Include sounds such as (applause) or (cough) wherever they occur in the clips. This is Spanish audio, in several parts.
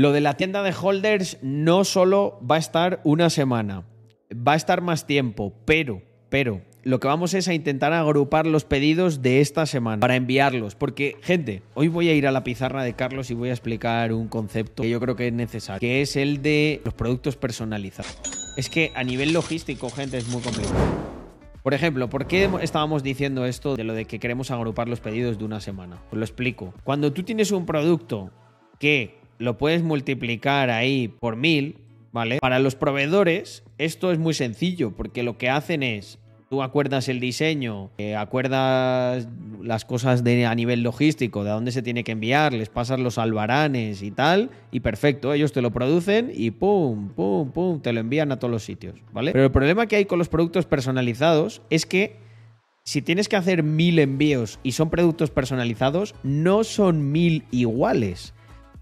Lo de la tienda de holders no solo va a estar una semana, va a estar más tiempo, pero, pero, lo que vamos es a intentar agrupar los pedidos de esta semana para enviarlos. Porque, gente, hoy voy a ir a la pizarra de Carlos y voy a explicar un concepto que yo creo que es necesario, que es el de los productos personalizados. Es que a nivel logístico, gente, es muy complicado. Por ejemplo, ¿por qué estábamos diciendo esto de lo de que queremos agrupar los pedidos de una semana? Pues lo explico. Cuando tú tienes un producto que lo puedes multiplicar ahí por mil, ¿vale? Para los proveedores esto es muy sencillo porque lo que hacen es tú acuerdas el diseño, eh, acuerdas las cosas de, a nivel logístico, de dónde se tiene que enviar, les pasas los albaranes y tal, y perfecto, ellos te lo producen y pum, pum, pum, te lo envían a todos los sitios, ¿vale? Pero el problema que hay con los productos personalizados es que si tienes que hacer mil envíos y son productos personalizados, no son mil iguales,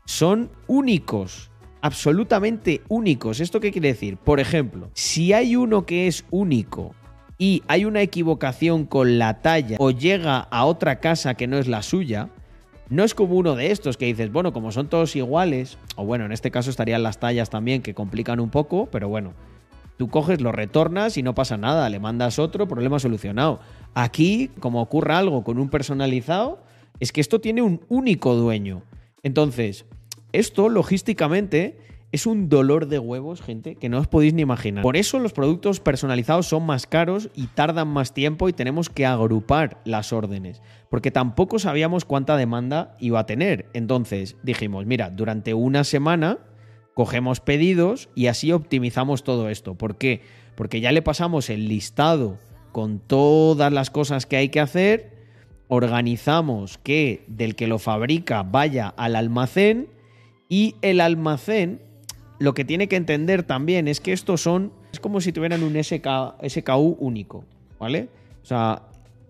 son únicos absolutamente únicos. ¿Esto qué quiere decir? Por ejemplo, si hay uno que es único y hay una equivocación con la talla o llega a otra casa que no es la suya, no es como uno de estos que dices, bueno, como son todos iguales, o bueno, en este caso estarían las tallas también que complican un poco, pero bueno, tú coges, lo retornas y no pasa nada, le mandas otro, problema solucionado. Aquí, como ocurra algo con un personalizado, es que esto tiene un único dueño. Entonces, esto logísticamente es un dolor de huevos, gente, que no os podéis ni imaginar. Por eso los productos personalizados son más caros y tardan más tiempo y tenemos que agrupar las órdenes, porque tampoco sabíamos cuánta demanda iba a tener. Entonces dijimos, mira, durante una semana cogemos pedidos y así optimizamos todo esto. ¿Por qué? Porque ya le pasamos el listado con todas las cosas que hay que hacer, organizamos que del que lo fabrica vaya al almacén y el almacén lo que tiene que entender también es que estos son, es como si tuvieran un SK, SKU único, ¿vale? O sea,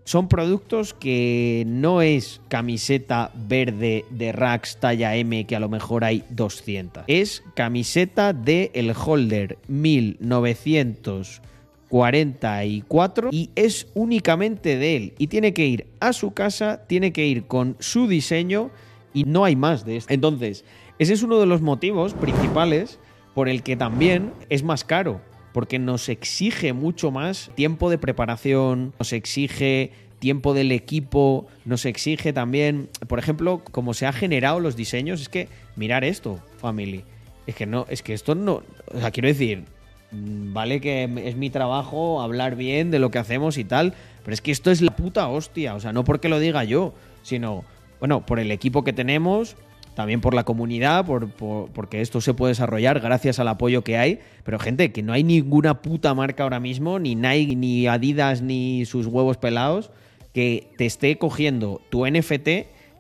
son productos que no es camiseta verde de Rax talla M que a lo mejor hay 200. Es camiseta de el holder 1944 y es únicamente de él. Y tiene que ir a su casa, tiene que ir con su diseño y no hay más de esto. Entonces, ese es uno de los motivos principales por el que también es más caro, porque nos exige mucho más tiempo de preparación, nos exige tiempo del equipo, nos exige también, por ejemplo, cómo se han generado los diseños, es que mirar esto, family, es que no, es que esto no, o sea, quiero decir, mm, vale que es mi trabajo hablar bien de lo que hacemos y tal, pero es que esto es la puta hostia, o sea, no porque lo diga yo, sino, bueno, por el equipo que tenemos, también por la comunidad, por, porque esto se puede desarrollar gracias al apoyo que hay. Pero gente, que no hay ninguna puta marca ahora mismo, ni Nike, ni Adidas, ni sus huevos pelados, que te esté cogiendo tu NFT,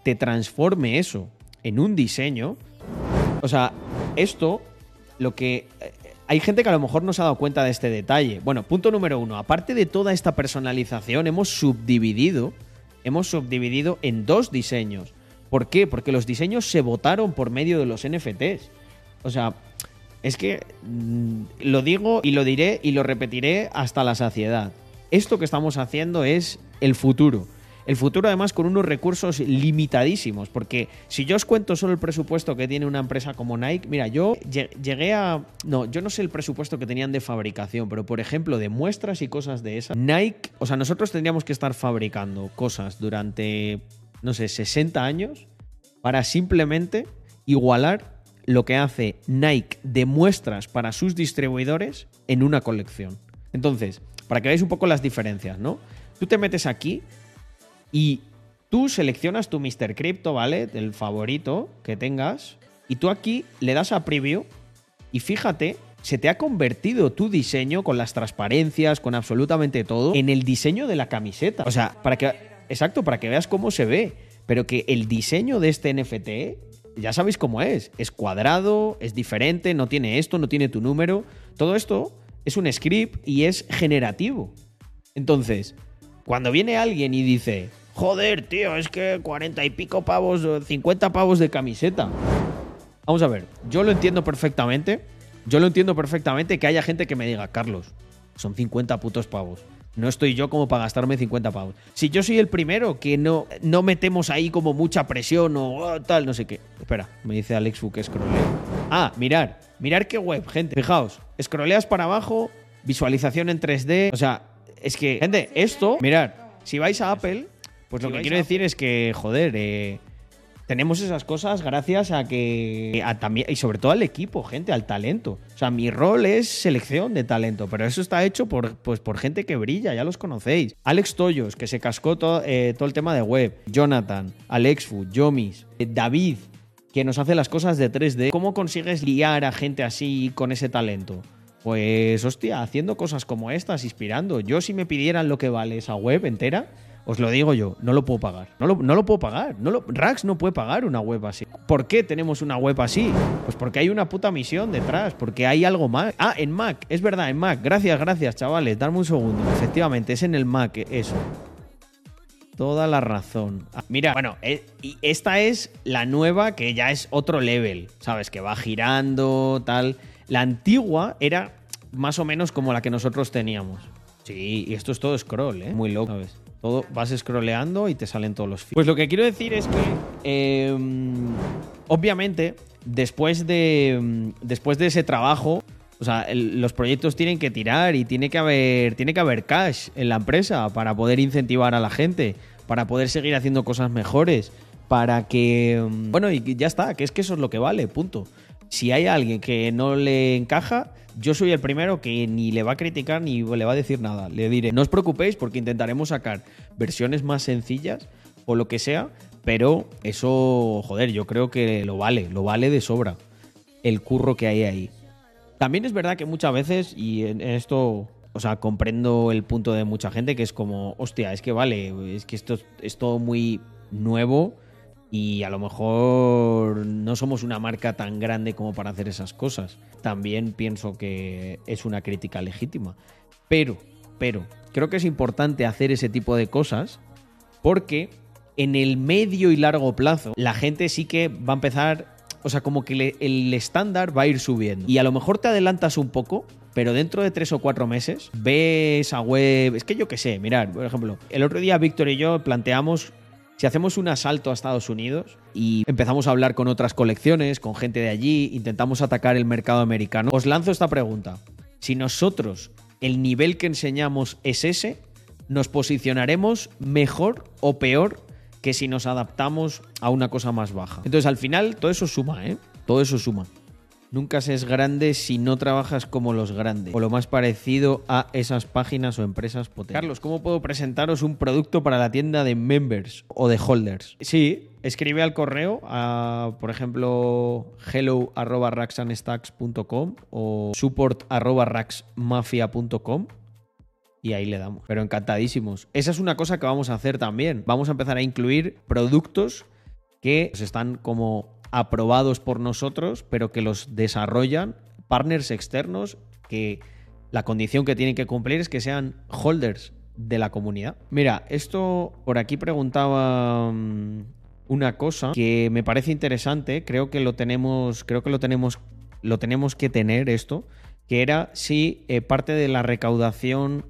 te transforme eso en un diseño. O sea, esto, lo que... Eh, hay gente que a lo mejor no se ha dado cuenta de este detalle. Bueno, punto número uno. Aparte de toda esta personalización, hemos subdividido, hemos subdividido en dos diseños. ¿Por qué? Porque los diseños se votaron por medio de los NFTs. O sea, es que mm, lo digo y lo diré y lo repetiré hasta la saciedad. Esto que estamos haciendo es el futuro. El futuro además con unos recursos limitadísimos, porque si yo os cuento solo el presupuesto que tiene una empresa como Nike, mira, yo llegué a... No, yo no sé el presupuesto que tenían de fabricación, pero por ejemplo de muestras y cosas de esas, Nike, o sea, nosotros tendríamos que estar fabricando cosas durante no sé, 60 años para simplemente igualar lo que hace Nike de muestras para sus distribuidores en una colección. Entonces, para que veáis un poco las diferencias, ¿no? Tú te metes aquí y tú seleccionas tu Mr. Crypto, ¿vale? Del favorito que tengas. Y tú aquí le das a preview y fíjate, se te ha convertido tu diseño con las transparencias, con absolutamente todo, en el diseño de la camiseta. O sea, para que Exacto, para que veas cómo se ve. Pero que el diseño de este NFT, ya sabéis cómo es. Es cuadrado, es diferente, no tiene esto, no tiene tu número. Todo esto es un script y es generativo. Entonces, cuando viene alguien y dice, joder, tío, es que 40 y pico pavos, 50 pavos de camiseta. Vamos a ver, yo lo entiendo perfectamente. Yo lo entiendo perfectamente que haya gente que me diga, Carlos, son 50 putos pavos. No estoy yo como para gastarme 50 pavos. Si yo soy el primero que no, no metemos ahí como mucha presión o oh, tal, no sé qué. Espera, me dice Alex Fu que Ah, mirar. Mirar qué web, gente. Fijaos, scrolleas para abajo, visualización en 3D. O sea, es que, gente, esto, mirad, si vais a Apple, pues lo que quiero decir es que, joder, eh, tenemos esas cosas gracias a que también y sobre todo al equipo, gente, al talento. O sea, mi rol es selección de talento, pero eso está hecho por, pues, por gente que brilla, ya los conocéis. Alex Toyos, que se cascó todo, eh, todo el tema de web. Jonathan, Alexfu, Yomis, eh, David, que nos hace las cosas de 3D. ¿Cómo consigues liar a gente así con ese talento? Pues, hostia, haciendo cosas como estas, inspirando. Yo, si me pidieran lo que vale esa web entera, os lo digo yo, no lo puedo pagar. No lo, no lo puedo pagar. No lo, Rax no puede pagar una web así. ¿Por qué tenemos una web así? Pues porque hay una puta misión detrás, porque hay algo más. Ah, en Mac, es verdad, en Mac. Gracias, gracias, chavales. Darme un segundo. Efectivamente, es en el Mac eso. Toda la razón. Ah, mira, bueno, eh, y esta es la nueva que ya es otro level, ¿sabes? Que va girando, tal. La antigua era más o menos como la que nosotros teníamos. Sí, y esto es todo scroll, ¿eh? Muy loco, ¿sabes? Todo, vas scrolleando y te salen todos los feeds. Pues lo que quiero decir es que, em, obviamente, después de, em, después de ese trabajo, o sea, los proyectos tienen que tirar y tiene que, haber, tiene que haber cash en la empresa para poder incentivar a la gente, para poder seguir haciendo cosas mejores, para que... Em, bueno, y ya está, que es que eso es lo que vale, punto. Si hay alguien que no le encaja, yo soy el primero que ni le va a criticar ni le va a decir nada. Le diré, no os preocupéis porque intentaremos sacar versiones más sencillas o lo que sea, pero eso, joder, yo creo que lo vale, lo vale de sobra el curro que hay ahí. También es verdad que muchas veces, y en esto, o sea, comprendo el punto de mucha gente que es como, hostia, es que vale, es que esto es todo muy nuevo y a lo mejor no somos una marca tan grande como para hacer esas cosas. También pienso que es una crítica legítima. Pero, pero, creo que es importante hacer ese tipo de cosas porque en el medio y largo plazo la gente sí que va a empezar, o sea, como que el estándar va a ir subiendo. Y a lo mejor te adelantas un poco, pero dentro de tres o cuatro meses ves a web, es que yo qué sé, mirar, por ejemplo, el otro día Víctor y yo planteamos si hacemos un asalto a Estados Unidos y empezamos a hablar con otras colecciones, con gente de allí, intentamos atacar el mercado americano, os lanzo esta pregunta. Si nosotros el nivel que enseñamos es ese, ¿nos posicionaremos mejor o peor que si nos adaptamos a una cosa más baja? Entonces al final todo eso suma, ¿eh? Todo eso suma. Nunca se es grande si no trabajas como los grandes, o lo más parecido a esas páginas o empresas potentes. Carlos, ¿cómo puedo presentaros un producto para la tienda de members o de holders? Sí, escribe al correo a, por ejemplo, hello.raxanstacks.com o support.raxmafia.com y ahí le damos. Pero encantadísimos. Esa es una cosa que vamos a hacer también. Vamos a empezar a incluir productos que están como aprobados por nosotros, pero que los desarrollan partners externos que la condición que tienen que cumplir es que sean holders de la comunidad. Mira, esto por aquí preguntaba mm, una cosa que me parece interesante, creo que lo tenemos, creo que lo tenemos, lo tenemos que tener esto, que era si eh, parte de la recaudación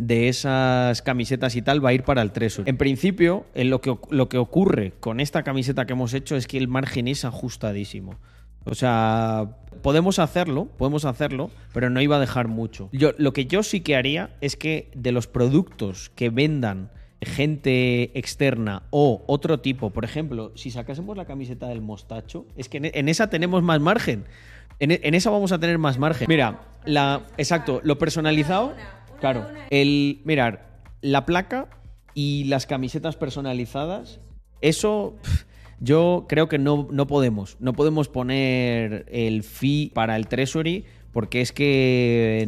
de esas camisetas y tal va a ir para el Tresor. En principio, en lo, que, lo que ocurre con esta camiseta que hemos hecho es que el margen es ajustadísimo. O sea, podemos hacerlo, podemos hacerlo, pero no iba a dejar mucho. Yo, lo que yo sí que haría es que de los productos que vendan gente externa o otro tipo, por ejemplo, si sacásemos la camiseta del mostacho, es que en, esa tenemos más margen. En, en, esa vamos a tener más margen. Mira, la exacto, lo personalizado Claro. El, mirar, la placa y las camisetas personalizadas, eso yo creo que no, no podemos. No podemos poner el fee para el Treasury porque es que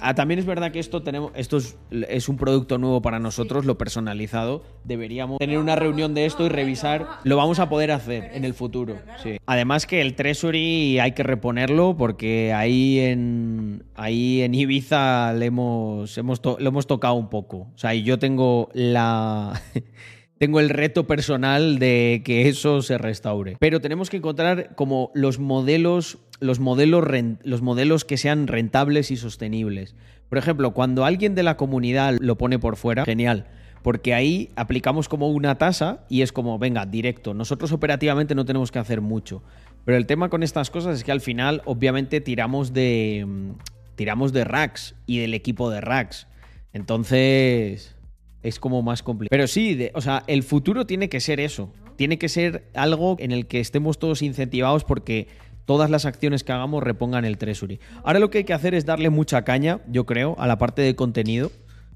ah, también es verdad que esto tenemos esto es, un producto nuevo para nosotros lo personalizado. Deberíamos tener una reunión de esto y revisar. Lo vamos a poder hacer en el futuro sí. además que el treasury hay que reponerlo porque ahí en ahí en Ibiza le hemos, hemos lo hemos tocado un poco. O sea y yo tengo la (laughs) tengo el reto personal de que eso se restaure. Pero tenemos que encontrar como los modelos, los modelos, los modelos que sean rentables y sostenibles. Por ejemplo, cuando alguien de la comunidad lo pone por fuera, genial. Porque ahí aplicamos como una tasa y es como, venga, directo. Nosotros operativamente no tenemos que hacer mucho. Pero el tema con estas cosas es que al final, obviamente, tiramos de. mm, Tiramos de racks y del equipo de racks. Entonces. Es como más complicado. Pero sí, de- o sea, el futuro tiene que ser eso. Tiene que ser algo en el que estemos todos incentivados porque todas las acciones que hagamos repongan el Treasury. Ahora lo que hay que hacer es darle mucha caña, yo creo, a la parte de contenido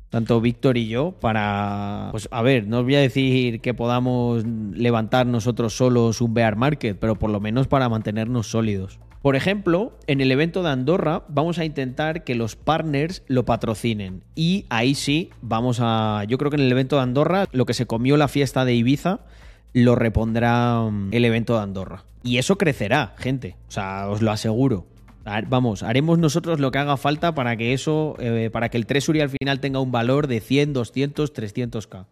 tanto Víctor y yo, para, pues a ver, no os voy a decir que podamos levantar nosotros solos un bear market, pero por lo menos para mantenernos sólidos. Por ejemplo, en el evento de Andorra vamos a intentar que los partners lo patrocinen y ahí sí vamos a, yo creo que en el evento de Andorra lo que se comió la fiesta de Ibiza lo repondrá mm, el evento de Andorra. Y eso crecerá, gente, o sea, os lo aseguro. Vamos, haremos nosotros lo que haga falta para que eso, eh, para que el Treasury al final tenga un valor de 100, 200, 300k.